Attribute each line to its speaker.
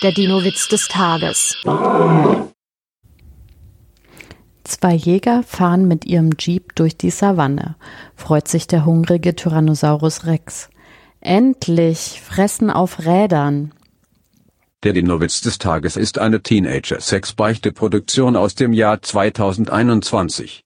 Speaker 1: Der Dino-Witz des Tages.
Speaker 2: Zwei Jäger fahren mit ihrem Jeep durch die Savanne. Freut sich der hungrige Tyrannosaurus Rex. Endlich fressen auf Rädern.
Speaker 3: Der Dino-Witz des Tages ist eine Teenager-Sex-Beichte-Produktion aus dem Jahr 2021.